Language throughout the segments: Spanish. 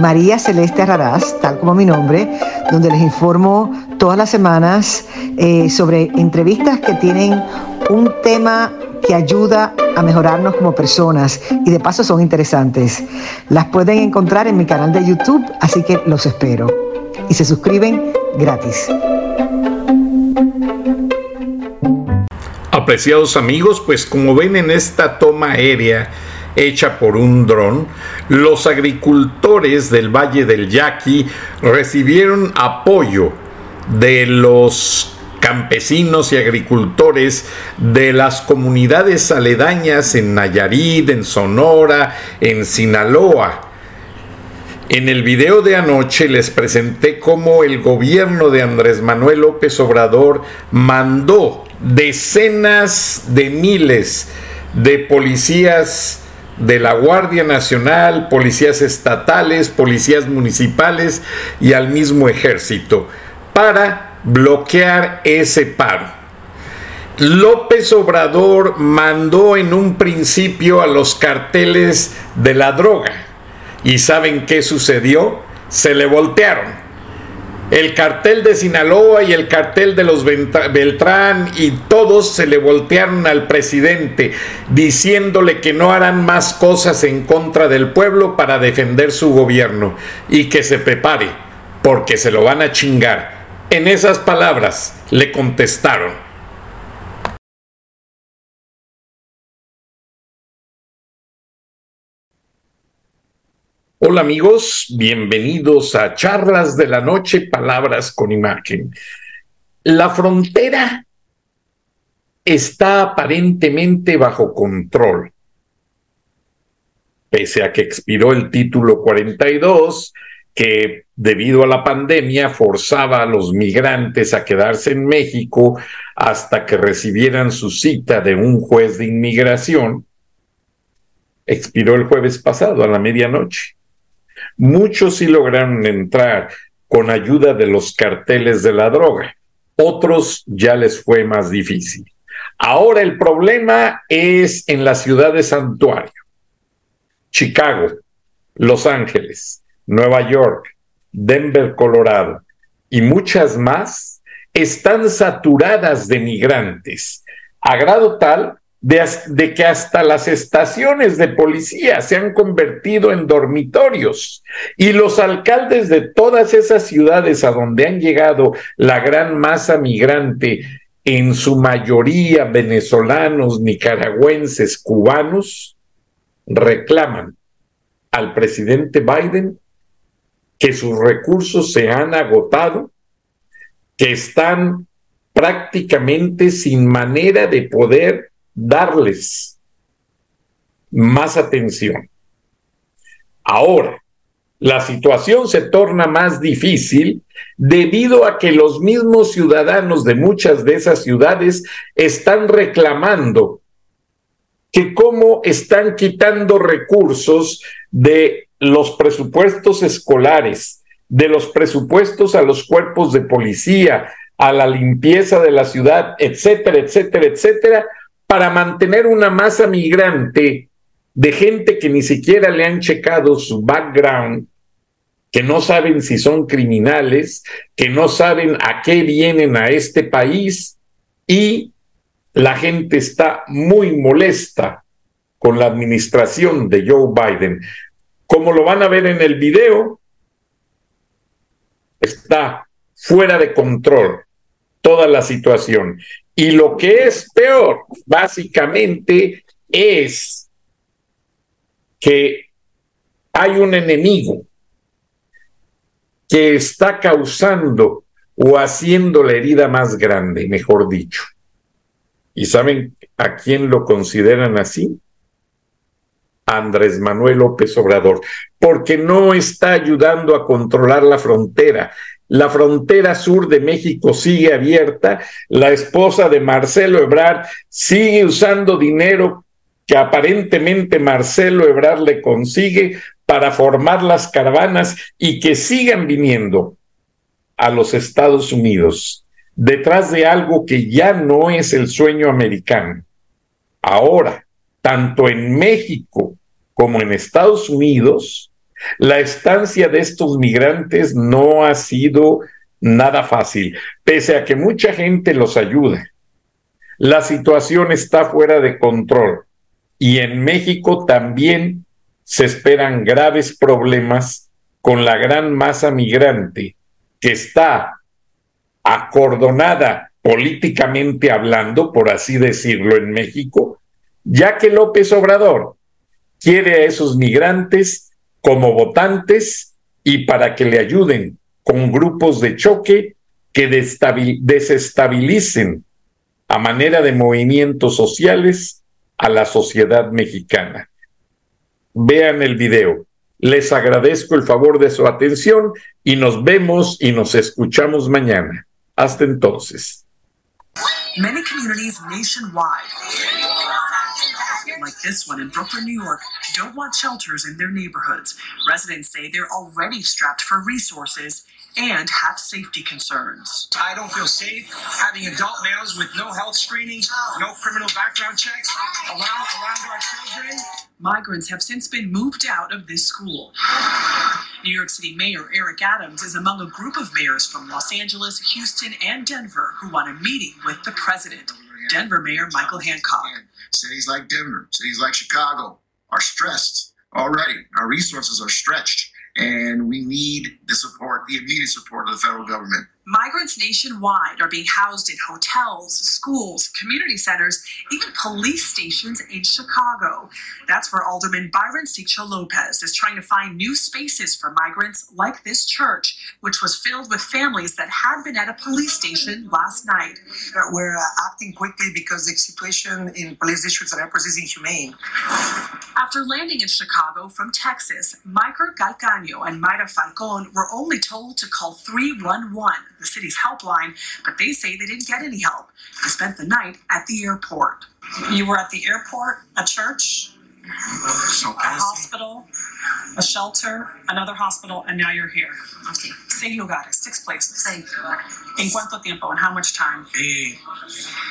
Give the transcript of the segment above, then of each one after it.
María Celeste Raraz, tal como mi nombre, donde les informo todas las semanas eh, sobre entrevistas que tienen un tema que ayuda a mejorarnos como personas y de paso son interesantes. Las pueden encontrar en mi canal de YouTube, así que los espero. Y se suscriben gratis. Apreciados amigos, pues como ven en esta toma aérea hecha por un dron, los agricultores del Valle del Yaqui recibieron apoyo de los campesinos y agricultores de las comunidades aledañas en Nayarit, en Sonora, en Sinaloa. En el video de anoche les presenté cómo el gobierno de Andrés Manuel López Obrador mandó decenas de miles de policías de la Guardia Nacional, policías estatales, policías municipales y al mismo ejército para bloquear ese paro. López Obrador mandó en un principio a los carteles de la droga y ¿saben qué sucedió? Se le voltearon el cartel de Sinaloa y el cartel de los Beltrán y todos se le voltearon al presidente diciéndole que no harán más cosas en contra del pueblo para defender su gobierno y que se prepare porque se lo van a chingar. En esas palabras le contestaron. Hola amigos, bienvenidos a Charlas de la Noche, Palabras con Imagen. La frontera está aparentemente bajo control. Pese a que expiró el título 42, que debido a la pandemia forzaba a los migrantes a quedarse en México hasta que recibieran su cita de un juez de inmigración, expiró el jueves pasado a la medianoche. Muchos sí lograron entrar con ayuda de los carteles de la droga, otros ya les fue más difícil. Ahora el problema es en la ciudad de Santuario, Chicago, Los Ángeles, Nueva York, Denver, Colorado y muchas más están saturadas de migrantes, a grado tal de, que hasta las estaciones de policía se han convertido en dormitorios y los alcaldes de todas esas ciudades a donde han llegado la gran masa migrante, en su mayoría venezolanos, nicaragüenses, cubanos, reclaman al presidente Biden que sus recursos se han agotado, que están prácticamente sin manera de poder darles más atención. Ahora, la situación se torna más difícil debido a que los mismos ciudadanos de muchas de esas ciudades están reclamando que cómo están quitando recursos de los presupuestos escolares, de los presupuestos a los cuerpos de policía, a la limpieza de la ciudad, etcétera, etcétera, etcétera, para mantener una masa migrante de gente que ni siquiera le han checado su background, que no saben si son criminales, que no saben a qué vienen a este país y la gente está muy molesta con la administración de Joe Biden. Como lo van a ver en el video, está fuera de control toda la situación. Y lo que es peor, básicamente, es que hay un enemigo que está causando o haciendo la herida más grande, mejor dicho. ¿Y saben a quién lo consideran así? Andrés Manuel López Obrador, porque no está ayudando a controlar la frontera. La frontera sur de México sigue abierta. La esposa de Marcelo Ebrard sigue usando dinero que aparentemente Marcelo Ebrard le consigue para formar las caravanas y que sigan viniendo a los Estados Unidos detrás de algo que ya no es el sueño americano. Ahora, tanto en México como en Estados Unidos, la estancia de estos migrantes no ha sido nada fácil, pese a que mucha gente los ayuda. La situación está fuera de control y en México también se esperan graves problemas con la gran masa migrante que está acordonada políticamente hablando, por así decirlo, en México, ya que López Obrador quiere a esos migrantes como votantes y para que le ayuden con grupos de choque que desestabilicen a manera de movimientos sociales a la sociedad mexicana. Vean el video. Les agradezco el favor de su atención y nos vemos y nos escuchamos mañana. Hasta entonces. Many communities nationwide, like this one in Brooklyn, New York, don't want shelters in their neighborhoods. Residents say they're already strapped for resources and have safety concerns. I don't feel safe having adult males with no health screenings, no criminal background checks around, around our children. Migrants have since been moved out of this school. New York City Mayor Eric Adams is among a group of mayors from Los Angeles, Houston, and Denver who want a meeting with the president. Denver Mayor Michael Hancock. Cities like Denver, cities like Chicago are stressed already. Our resources are stretched, and we need the support, the immediate support of the federal government. Migrants nationwide are being housed in hotels, schools, community centers, even police stations in Chicago. That's where Alderman Byron Sicho Lopez is trying to find new spaces for migrants like this church, which was filled with families that had been at a police station last night. We're uh, acting quickly because the situation in police districts and airports is inhumane. After landing in Chicago from Texas, Micah Galcaño and Mayra Falcon were only told to call 311 the city's helpline, but they say they didn't get any help. They spent the night at the airport. You were at the airport, a church, a hospital, a shelter, another hospital, and now you're here. Okay. Seis lugares, six places. Seis ¿En cuánto tiempo? And how much time? Eh,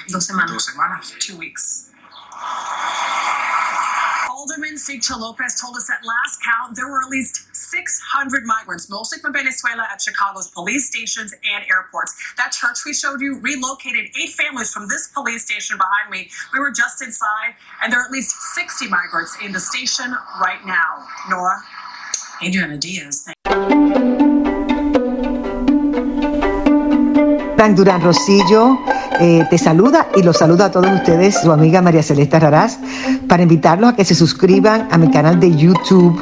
dos semanas. Dos semanas. Two weeks. Alderman Sigcho Lopez told us at last count there were at least 600 migrants, mostly from Venezuela, at Chicago's police stations and airports. That church we showed you relocated eight families from this police station behind me. We were just inside, and there are at least 60 migrants in the station right now. Nora? Adriana Diaz. Frank Durán Rosillo eh, te saluda y los saluda a todos ustedes, su amiga María Celeste Raraz, para invitarlos a que se suscriban a mi canal de YouTube